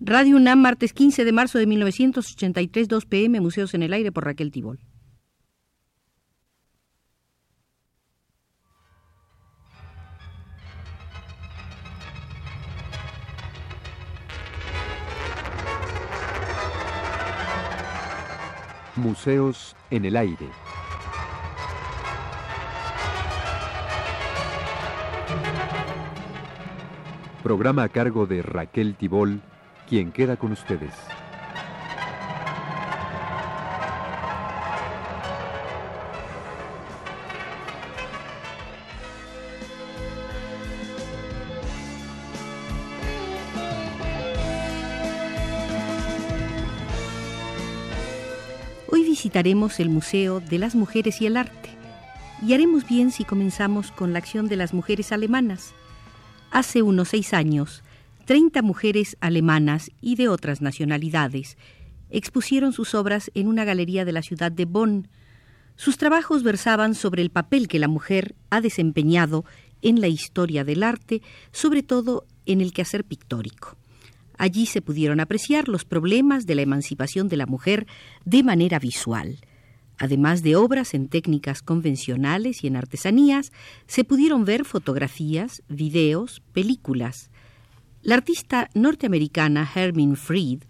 Radio UNAM, martes 15 de marzo de 1983, 2 pm, Museos en el Aire por Raquel Tibol. Museos en el Aire. Programa a cargo de Raquel Tibol, quien queda con ustedes. Hoy visitaremos el Museo de las Mujeres y el Arte. Y haremos bien si comenzamos con la acción de las mujeres alemanas. Hace unos seis años, 30 mujeres alemanas y de otras nacionalidades expusieron sus obras en una galería de la ciudad de Bonn. Sus trabajos versaban sobre el papel que la mujer ha desempeñado en la historia del arte, sobre todo en el quehacer pictórico. Allí se pudieron apreciar los problemas de la emancipación de la mujer de manera visual. Además de obras en técnicas convencionales y en artesanías, se pudieron ver fotografías, videos, películas. La artista norteamericana Hermin Fried,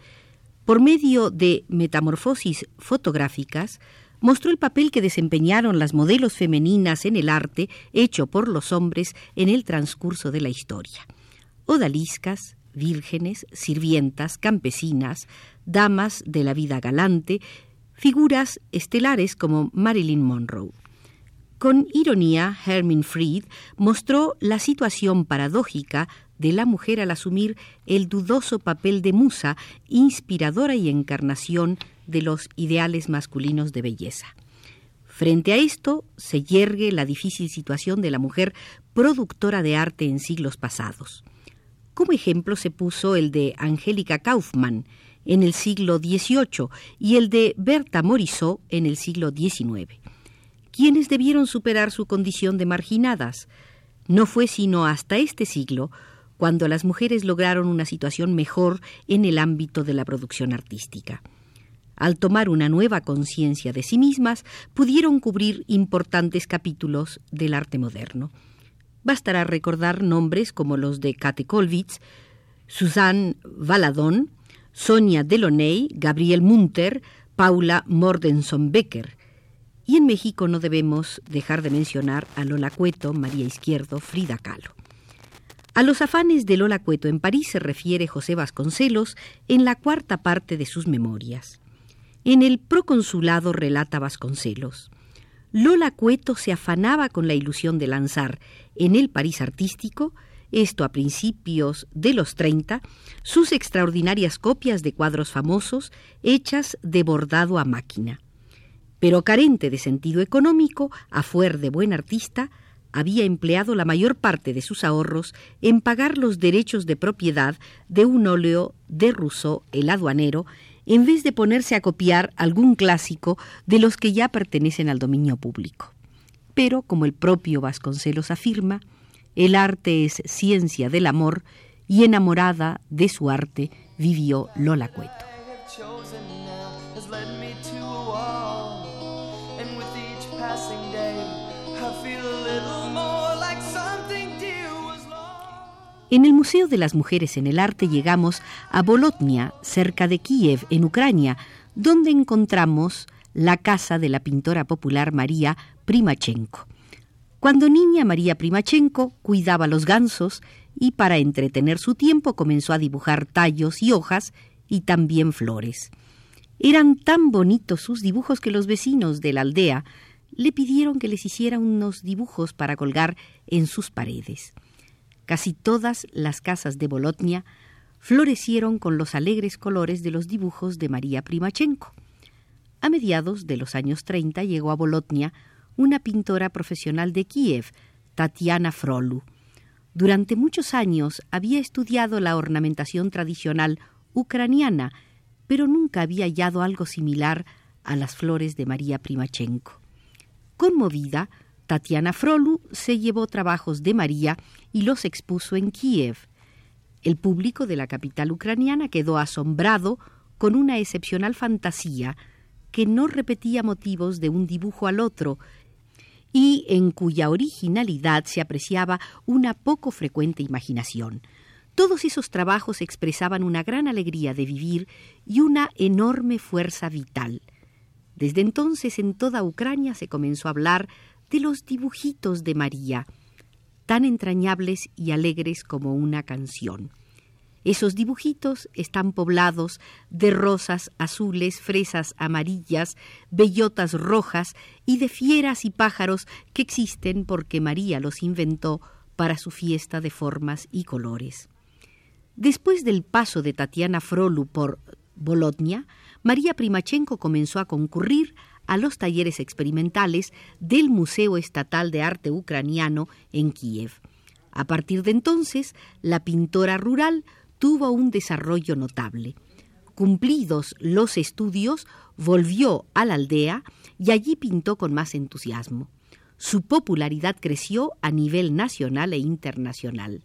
por medio de metamorfosis fotográficas, mostró el papel que desempeñaron las modelos femeninas en el arte hecho por los hombres en el transcurso de la historia. Odaliscas, vírgenes, sirvientas, campesinas, damas de la vida galante, figuras estelares como Marilyn Monroe. Con ironía, Hermin Fried mostró la situación paradójica de la mujer al asumir el dudoso papel de musa, inspiradora y encarnación de los ideales masculinos de belleza. Frente a esto se yergue la difícil situación de la mujer productora de arte en siglos pasados. Como ejemplo se puso el de Angélica Kaufmann en el siglo XVIII y el de Berta Morisot en el siglo XIX, quienes debieron superar su condición de marginadas. No fue sino hasta este siglo cuando las mujeres lograron una situación mejor en el ámbito de la producción artística. Al tomar una nueva conciencia de sí mismas, pudieron cubrir importantes capítulos del arte moderno. Bastará recordar nombres como los de Kate Kollwitz, Suzanne Valadon, Sonia Delaunay, Gabriel Munter, Paula Mordenson Becker. Y en México no debemos dejar de mencionar a Lola Cueto, María Izquierdo, Frida Kahlo. A los afanes de Lola Cueto en París se refiere José Vasconcelos en la cuarta parte de sus memorias. En el proconsulado relata Vasconcelos. Lola Cueto se afanaba con la ilusión de lanzar en el París artístico, esto a principios de los 30, sus extraordinarias copias de cuadros famosos hechas de bordado a máquina. Pero carente de sentido económico, a fuer de buen artista, había empleado la mayor parte de sus ahorros en pagar los derechos de propiedad de un óleo de Rousseau el aduanero en vez de ponerse a copiar algún clásico de los que ya pertenecen al dominio público. Pero, como el propio Vasconcelos afirma, el arte es ciencia del amor y enamorada de su arte vivió Lola Cueto. En el Museo de las Mujeres en el Arte llegamos a Bolotnia, cerca de Kiev, en Ucrania, donde encontramos la casa de la pintora popular María Primachenko. Cuando niña, María Primachenko cuidaba los gansos y para entretener su tiempo comenzó a dibujar tallos y hojas y también flores. Eran tan bonitos sus dibujos que los vecinos de la aldea le pidieron que les hiciera unos dibujos para colgar en sus paredes. Casi todas las casas de Bolotnia florecieron con los alegres colores de los dibujos de María Primachenko. A mediados de los años 30 llegó a Bolotnia una pintora profesional de Kiev, Tatiana Frolu. Durante muchos años había estudiado la ornamentación tradicional ucraniana, pero nunca había hallado algo similar a las flores de María Primachenko. Conmovida, Tatiana Frolu se llevó trabajos de María y los expuso en Kiev. El público de la capital ucraniana quedó asombrado con una excepcional fantasía que no repetía motivos de un dibujo al otro y en cuya originalidad se apreciaba una poco frecuente imaginación. Todos esos trabajos expresaban una gran alegría de vivir y una enorme fuerza vital. Desde entonces en toda Ucrania se comenzó a hablar de los dibujitos de María, tan entrañables y alegres como una canción. Esos dibujitos están poblados de rosas azules, fresas amarillas, bellotas rojas y de fieras y pájaros que existen porque María los inventó para su fiesta de formas y colores. Después del paso de Tatiana Frolu por Bolotnia, María Primachenko comenzó a concurrir a los talleres experimentales del Museo Estatal de Arte Ucraniano en Kiev. A partir de entonces, la pintora rural tuvo un desarrollo notable. Cumplidos los estudios, volvió a la aldea y allí pintó con más entusiasmo. Su popularidad creció a nivel nacional e internacional.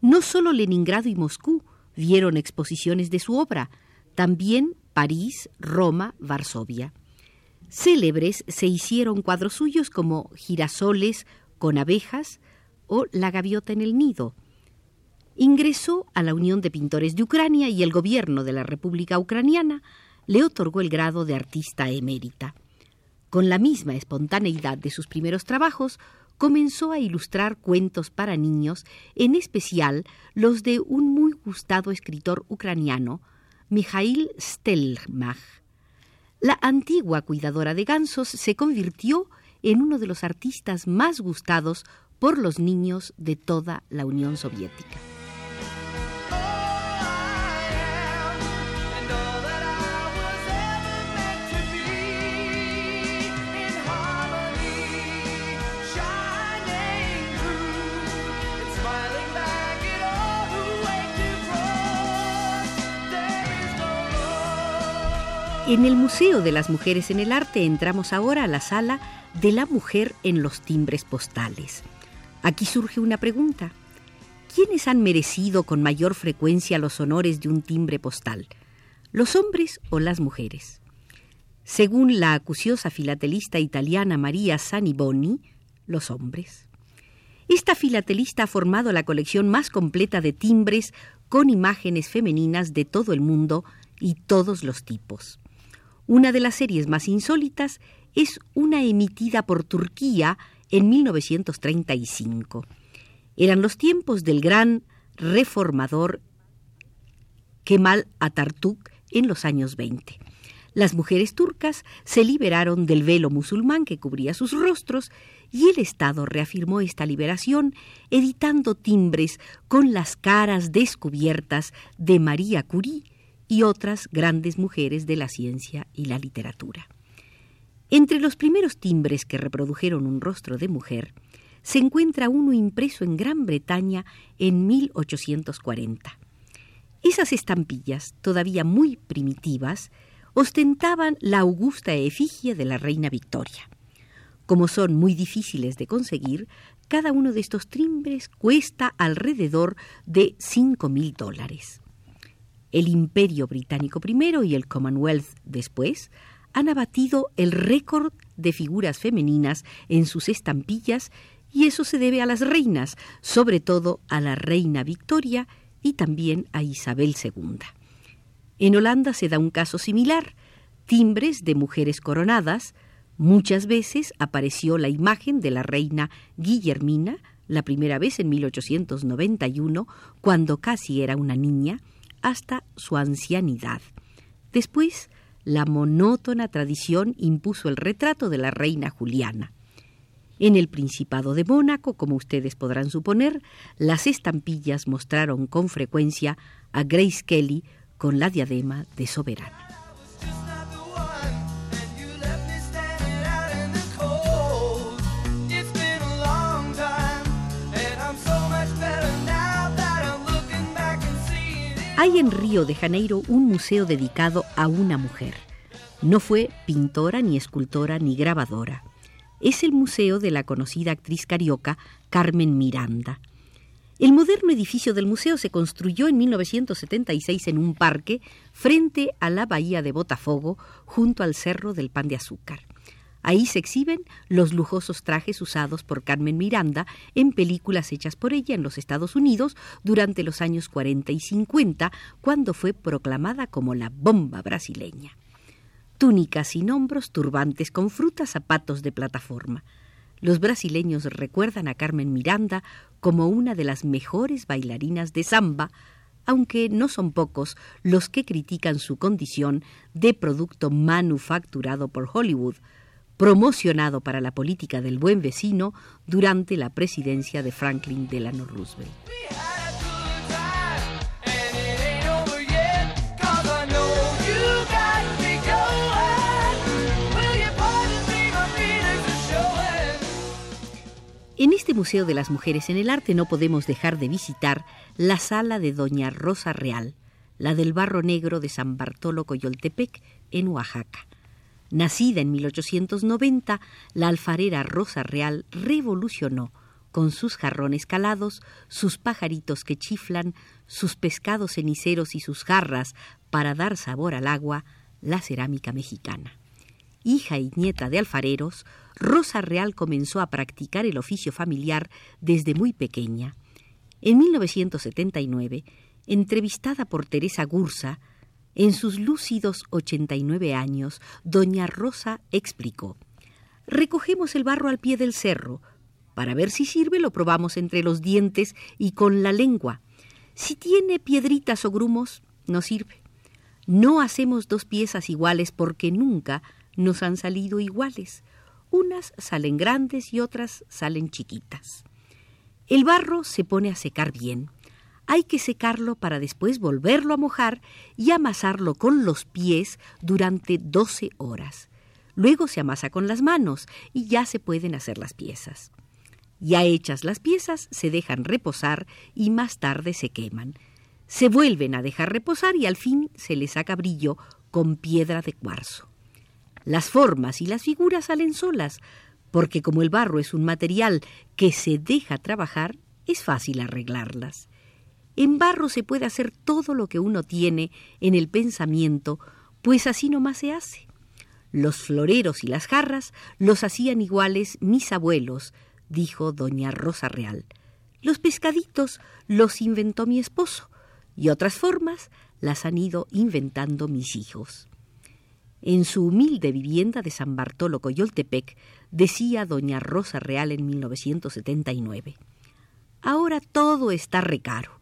No solo Leningrado y Moscú vieron exposiciones de su obra, también París, Roma, Varsovia. Célebres se hicieron cuadros suyos como Girasoles con abejas o La gaviota en el nido. Ingresó a la Unión de Pintores de Ucrania y el gobierno de la República Ucraniana le otorgó el grado de artista emérita. Con la misma espontaneidad de sus primeros trabajos, comenzó a ilustrar cuentos para niños, en especial los de un muy gustado escritor ucraniano, Mikhail Stelmach. La antigua cuidadora de gansos se convirtió en uno de los artistas más gustados por los niños de toda la Unión Soviética. En el Museo de las Mujeres en el Arte entramos ahora a la sala de la mujer en los timbres postales. Aquí surge una pregunta. ¿Quiénes han merecido con mayor frecuencia los honores de un timbre postal? ¿Los hombres o las mujeres? Según la acuciosa filatelista italiana María Saniboni, los hombres. Esta filatelista ha formado la colección más completa de timbres con imágenes femeninas de todo el mundo y todos los tipos. Una de las series más insólitas es una emitida por Turquía en 1935. Eran los tiempos del gran reformador Kemal Atatürk en los años 20. Las mujeres turcas se liberaron del velo musulmán que cubría sus rostros y el Estado reafirmó esta liberación editando timbres con las caras descubiertas de María Curie y otras grandes mujeres de la ciencia y la literatura. Entre los primeros timbres que reprodujeron un rostro de mujer, se encuentra uno impreso en Gran Bretaña en 1840. Esas estampillas, todavía muy primitivas, ostentaban la augusta efigie de la reina Victoria. Como son muy difíciles de conseguir, cada uno de estos timbres cuesta alrededor de cinco mil dólares. El Imperio Británico primero y el Commonwealth después han abatido el récord de figuras femeninas en sus estampillas y eso se debe a las reinas, sobre todo a la reina Victoria y también a Isabel II. En Holanda se da un caso similar, timbres de mujeres coronadas, muchas veces apareció la imagen de la reina Guillermina, la primera vez en 1891, cuando casi era una niña, hasta su ancianidad. Después, la monótona tradición impuso el retrato de la reina Juliana. En el Principado de Mónaco, como ustedes podrán suponer, las estampillas mostraron con frecuencia a Grace Kelly con la diadema de soberana. Hay en Río de Janeiro un museo dedicado a una mujer. No fue pintora, ni escultora, ni grabadora. Es el museo de la conocida actriz carioca Carmen Miranda. El moderno edificio del museo se construyó en 1976 en un parque frente a la bahía de Botafogo, junto al Cerro del Pan de Azúcar. Ahí se exhiben los lujosos trajes usados por Carmen Miranda en películas hechas por ella en los Estados Unidos durante los años 40 y 50, cuando fue proclamada como la bomba brasileña. Túnicas sin hombros, turbantes con frutas, zapatos de plataforma. Los brasileños recuerdan a Carmen Miranda como una de las mejores bailarinas de samba, aunque no son pocos los que critican su condición de producto manufacturado por Hollywood, promocionado para la política del buen vecino durante la presidencia de Franklin Delano Roosevelt. En este Museo de las Mujeres en el Arte no podemos dejar de visitar la sala de Doña Rosa Real, la del Barro Negro de San Bartolo Coyoltepec, en Oaxaca. Nacida en 1890, la alfarera Rosa Real revolucionó, con sus jarrones calados, sus pajaritos que chiflan, sus pescados ceniceros y sus jarras para dar sabor al agua, la cerámica mexicana. Hija y nieta de alfareros, Rosa Real comenzó a practicar el oficio familiar desde muy pequeña. En 1979, entrevistada por Teresa Gursa, en sus lúcidos 89 años, doña Rosa explicó, Recogemos el barro al pie del cerro. Para ver si sirve lo probamos entre los dientes y con la lengua. Si tiene piedritas o grumos, no sirve. No hacemos dos piezas iguales porque nunca nos han salido iguales. Unas salen grandes y otras salen chiquitas. El barro se pone a secar bien. Hay que secarlo para después volverlo a mojar y amasarlo con los pies durante 12 horas. Luego se amasa con las manos y ya se pueden hacer las piezas. Ya hechas las piezas, se dejan reposar y más tarde se queman. Se vuelven a dejar reposar y al fin se les saca brillo con piedra de cuarzo. Las formas y las figuras salen solas, porque como el barro es un material que se deja trabajar, es fácil arreglarlas. En barro se puede hacer todo lo que uno tiene en el pensamiento, pues así nomás se hace. Los floreros y las jarras los hacían iguales mis abuelos, dijo doña Rosa Real. Los pescaditos los inventó mi esposo, y otras formas las han ido inventando mis hijos. En su humilde vivienda de San Bartolo Coyoltepec, decía doña Rosa Real en 1979. Ahora todo está recaro.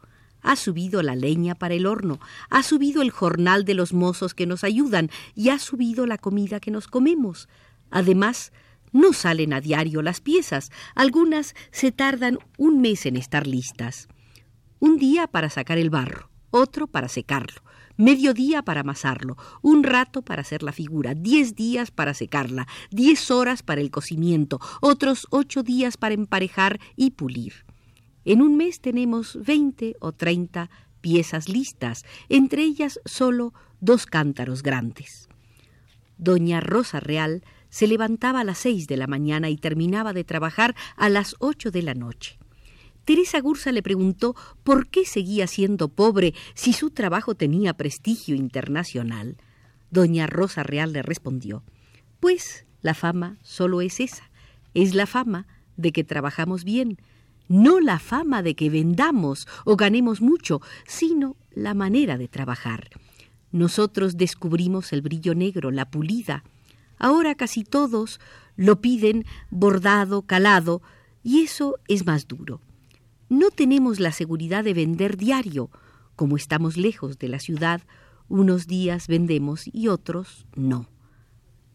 Ha subido la leña para el horno, ha subido el jornal de los mozos que nos ayudan y ha subido la comida que nos comemos. Además, no salen a diario las piezas, algunas se tardan un mes en estar listas. Un día para sacar el barro, otro para secarlo, medio día para amasarlo, un rato para hacer la figura, diez días para secarla, diez horas para el cocimiento, otros ocho días para emparejar y pulir. En un mes tenemos veinte o treinta piezas listas, entre ellas solo dos cántaros grandes. Doña Rosa Real se levantaba a las seis de la mañana y terminaba de trabajar a las ocho de la noche. Teresa Gursa le preguntó por qué seguía siendo pobre si su trabajo tenía prestigio internacional. Doña Rosa Real le respondió, Pues la fama solo es esa, es la fama de que trabajamos bien, no la fama de que vendamos o ganemos mucho, sino la manera de trabajar. Nosotros descubrimos el brillo negro, la pulida. Ahora casi todos lo piden bordado, calado, y eso es más duro no tenemos la seguridad de vender diario. Como estamos lejos de la ciudad, unos días vendemos y otros no.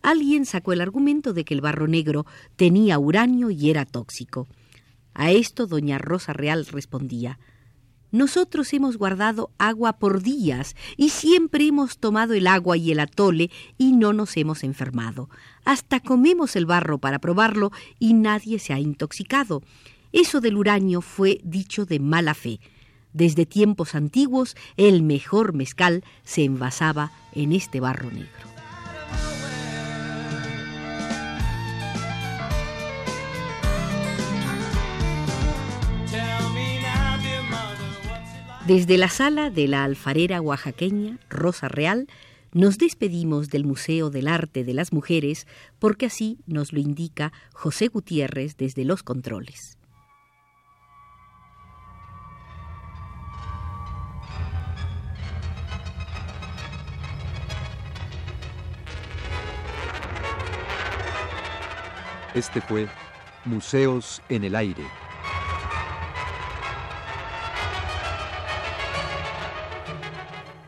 Alguien sacó el argumento de que el barro negro tenía uranio y era tóxico. A esto doña Rosa Real respondía Nosotros hemos guardado agua por días y siempre hemos tomado el agua y el atole y no nos hemos enfermado. Hasta comemos el barro para probarlo y nadie se ha intoxicado. Eso del uranio fue dicho de mala fe. Desde tiempos antiguos el mejor mezcal se envasaba en este barro negro. Desde la sala de la alfarera oaxaqueña, Rosa Real, nos despedimos del Museo del Arte de las Mujeres porque así nos lo indica José Gutiérrez desde los controles. Este fue Museos en el Aire.